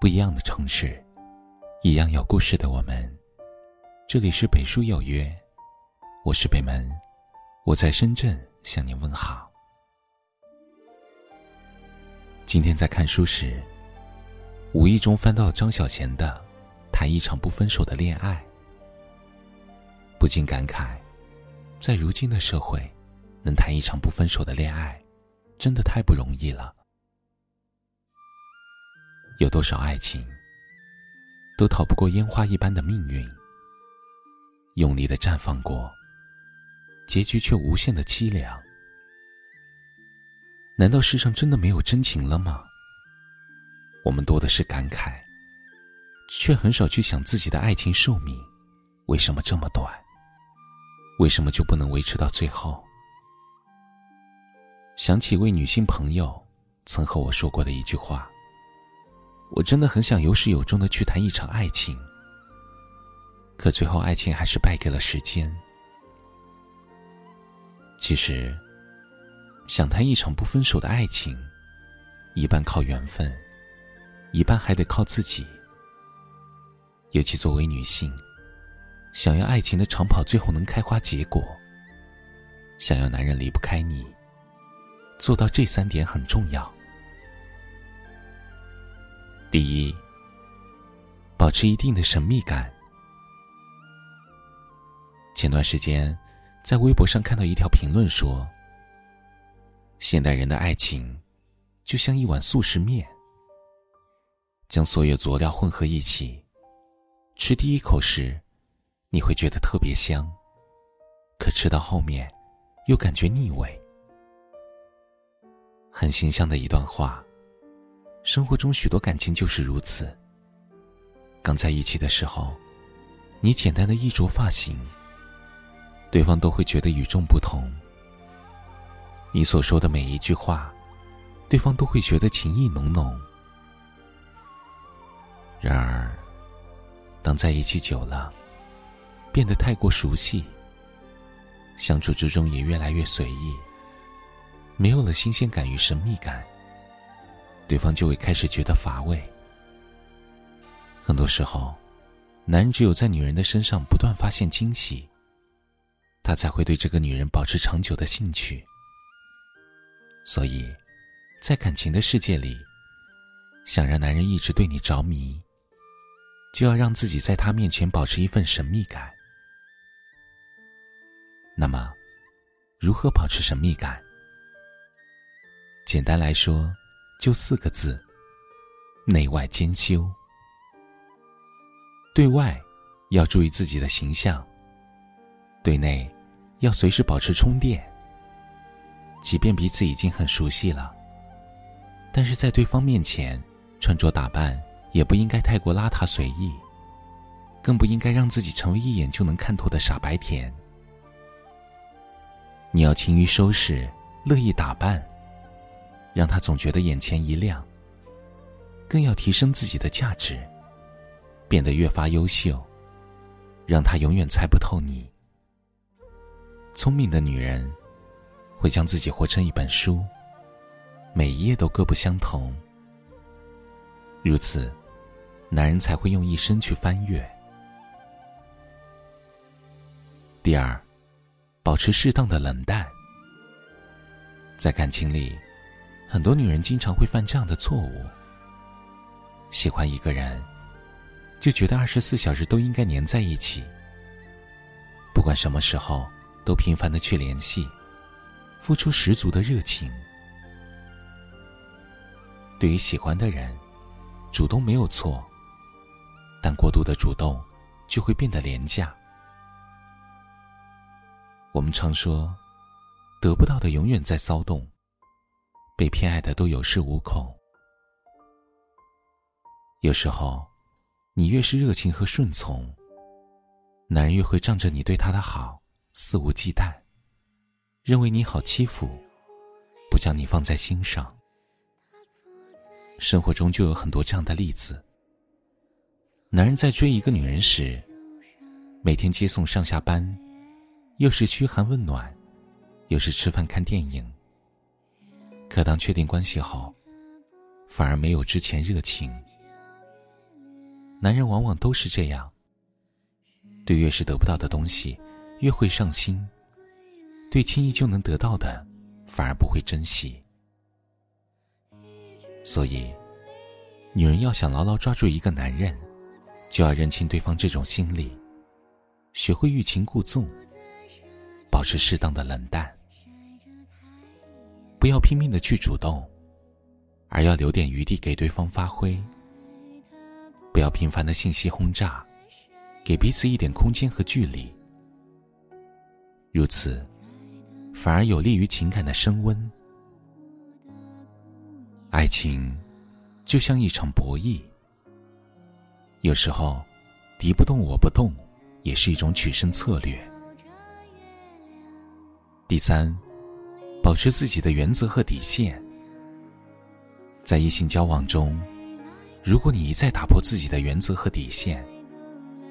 不一样的城市，一样有故事的我们。这里是北书有约，我是北门，我在深圳向您问好。今天在看书时，无意中翻到张小娴的《谈一场不分手的恋爱》，不禁感慨，在如今的社会，能谈一场不分手的恋爱，真的太不容易了。有多少爱情，都逃不过烟花一般的命运。用力的绽放过，结局却无限的凄凉。难道世上真的没有真情了吗？我们多的是感慨，却很少去想自己的爱情寿命为什么这么短？为什么就不能维持到最后？想起一位女性朋友曾和我说过的一句话。我真的很想有始有终的去谈一场爱情，可最后爱情还是败给了时间。其实，想谈一场不分手的爱情，一半靠缘分，一半还得靠自己。尤其作为女性，想要爱情的长跑最后能开花结果，想要男人离不开你，做到这三点很重要。第一，保持一定的神秘感。前段时间，在微博上看到一条评论说：“现代人的爱情，就像一碗速食面，将所有佐料混合一起，吃第一口时，你会觉得特别香，可吃到后面，又感觉腻味。”很形象的一段话。生活中许多感情就是如此。刚在一起的时候，你简单的衣着发型，对方都会觉得与众不同。你所说的每一句话，对方都会觉得情意浓浓。然而，当在一起久了，变得太过熟悉，相处之中也越来越随意，没有了新鲜感与神秘感。对方就会开始觉得乏味。很多时候，男人只有在女人的身上不断发现惊喜，他才会对这个女人保持长久的兴趣。所以，在感情的世界里，想让男人一直对你着迷，就要让自己在他面前保持一份神秘感。那么，如何保持神秘感？简单来说。就四个字：内外兼修。对外要注意自己的形象，对内要随时保持充电。即便彼此已经很熟悉了，但是在对方面前穿着打扮也不应该太过邋遢随意，更不应该让自己成为一眼就能看透的傻白甜。你要勤于收拾，乐意打扮。让他总觉得眼前一亮。更要提升自己的价值，变得越发优秀，让他永远猜不透你。聪明的女人会将自己活成一本书，每一页都各不相同。如此，男人才会用一生去翻阅。第二，保持适当的冷淡，在感情里。很多女人经常会犯这样的错误：喜欢一个人，就觉得二十四小时都应该黏在一起，不管什么时候都频繁的去联系，付出十足的热情。对于喜欢的人，主动没有错，但过度的主动就会变得廉价。我们常说，得不到的永远在骚动。被偏爱的都有恃无恐。有时候，你越是热情和顺从，男人越会仗着你对他的好肆无忌惮，认为你好欺负，不将你放在心上。生活中就有很多这样的例子：男人在追一个女人时，每天接送上下班，又是嘘寒问暖，又是吃饭看电影。可当确定关系后，反而没有之前热情，男人往往都是这样，对越是得不到的东西越会上心，对轻易就能得到的反而不会珍惜。所以，女人要想牢牢抓住一个男人，就要认清对方这种心理，学会欲擒故纵，保持适当的冷淡，不要拼命的去主动，而要留点余地给对方发挥。不要频繁的信息轰炸，给彼此一点空间和距离，如此，反而有利于情感的升温。爱情，就像一场博弈。有时候，敌不动我不动，也是一种取胜策略。第三，保持自己的原则和底线。在异性交往中，如果你一再打破自己的原则和底线，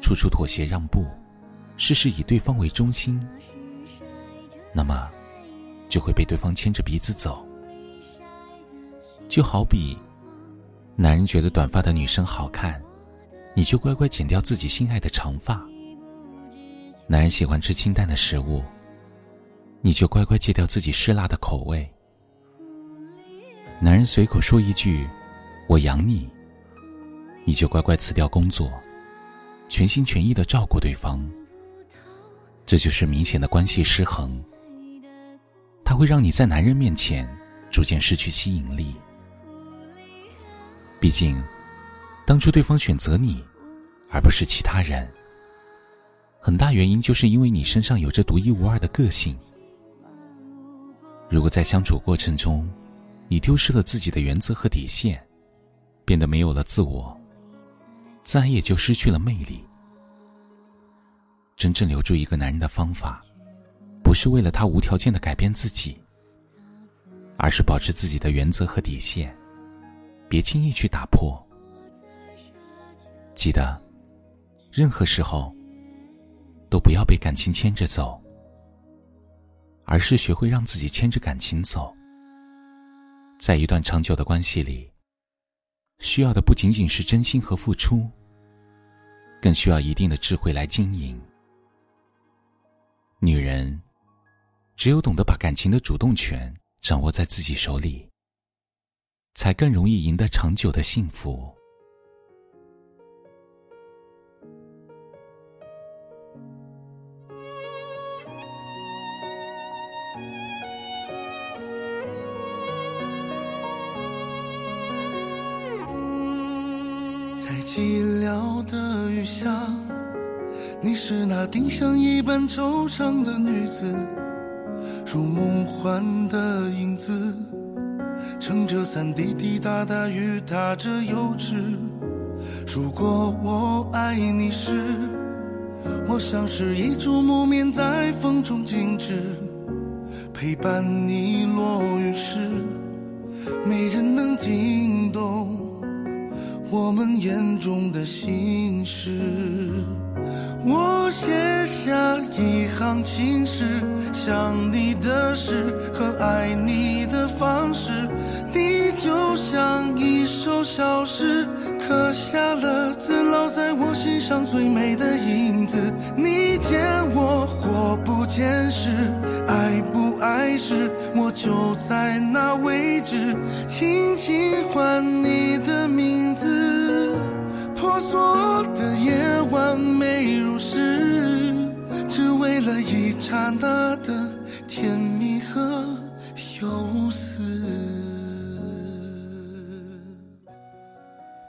处处妥协让步，事事以对方为中心，那么，就会被对方牵着鼻子走。就好比，男人觉得短发的女生好看，你就乖乖剪掉自己心爱的长发；男人喜欢吃清淡的食物，你就乖乖戒掉自己嗜辣的口味；男人随口说一句“我养你”，你就乖乖辞掉工作，全心全意的照顾对方。这就是明显的关系失衡，它会让你在男人面前逐渐失去吸引力。毕竟，当初对方选择你，而不是其他人，很大原因就是因为你身上有着独一无二的个性。如果在相处过程中，你丢失了自己的原则和底线，变得没有了自我，自然也就失去了魅力。真正留住一个男人的方法，不是为了他无条件的改变自己，而是保持自己的原则和底线。别轻易去打破。记得，任何时候都不要被感情牵着走，而是学会让自己牵着感情走。在一段长久的关系里，需要的不仅仅是真心和付出，更需要一定的智慧来经营。女人，只有懂得把感情的主动权掌握在自己手里。才更容易赢得长久的幸福。寂寥的雨下，你是那丁香一般惆怅的女子，如梦幻的影子。撑着伞，滴滴答答雨打着油纸。如果我爱你时，我像是一株木棉在风中静止，陪伴你落雨时，没人能听懂我们眼中的心事。我写下一行情诗，想你的事和爱你的方式。你就像一首小诗，刻下了字，烙在我心上最美的影子。你见我或不见时，爱不爱时，我就在那位置，轻轻唤你的名字。婆娑的夜晚，美如诗，只为了一刹那的甜蜜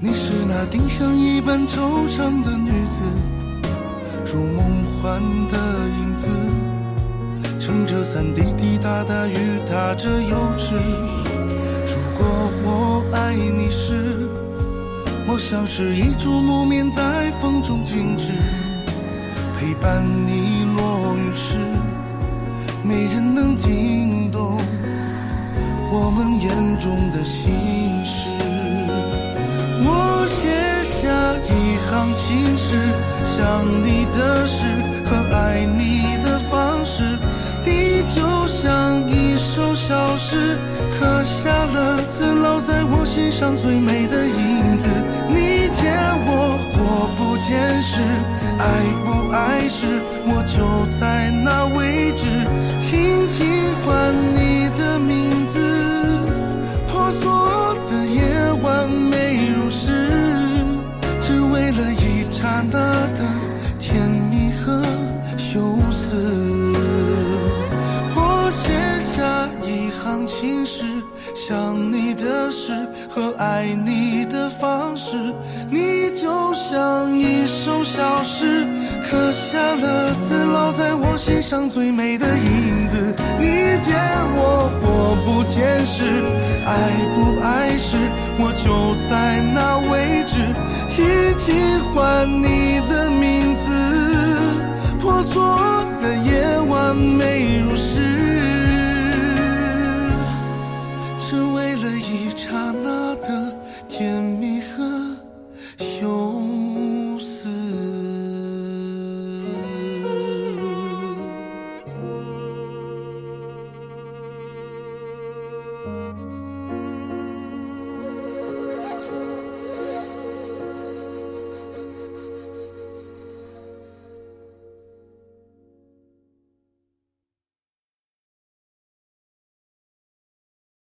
你是那丁香一般惆怅的女子，如梦幻的影子，撑着伞，滴滴答答雨打着油纸。如果我爱你时。我像是一株木棉，在风中静止，陪伴你落雨时，没人能听懂我们眼中的心事。写下一行情诗，想你的事和爱你的方式，你就像一首小诗，刻下了字，烙在我心上最美的影子。你见我或不见时，爱不爱时，我就在那位置，轻轻唤你世上最美的影子。你见我或不见时，爱不爱时，我就在那位置，轻轻唤你的名字。婆娑的夜晚美如诗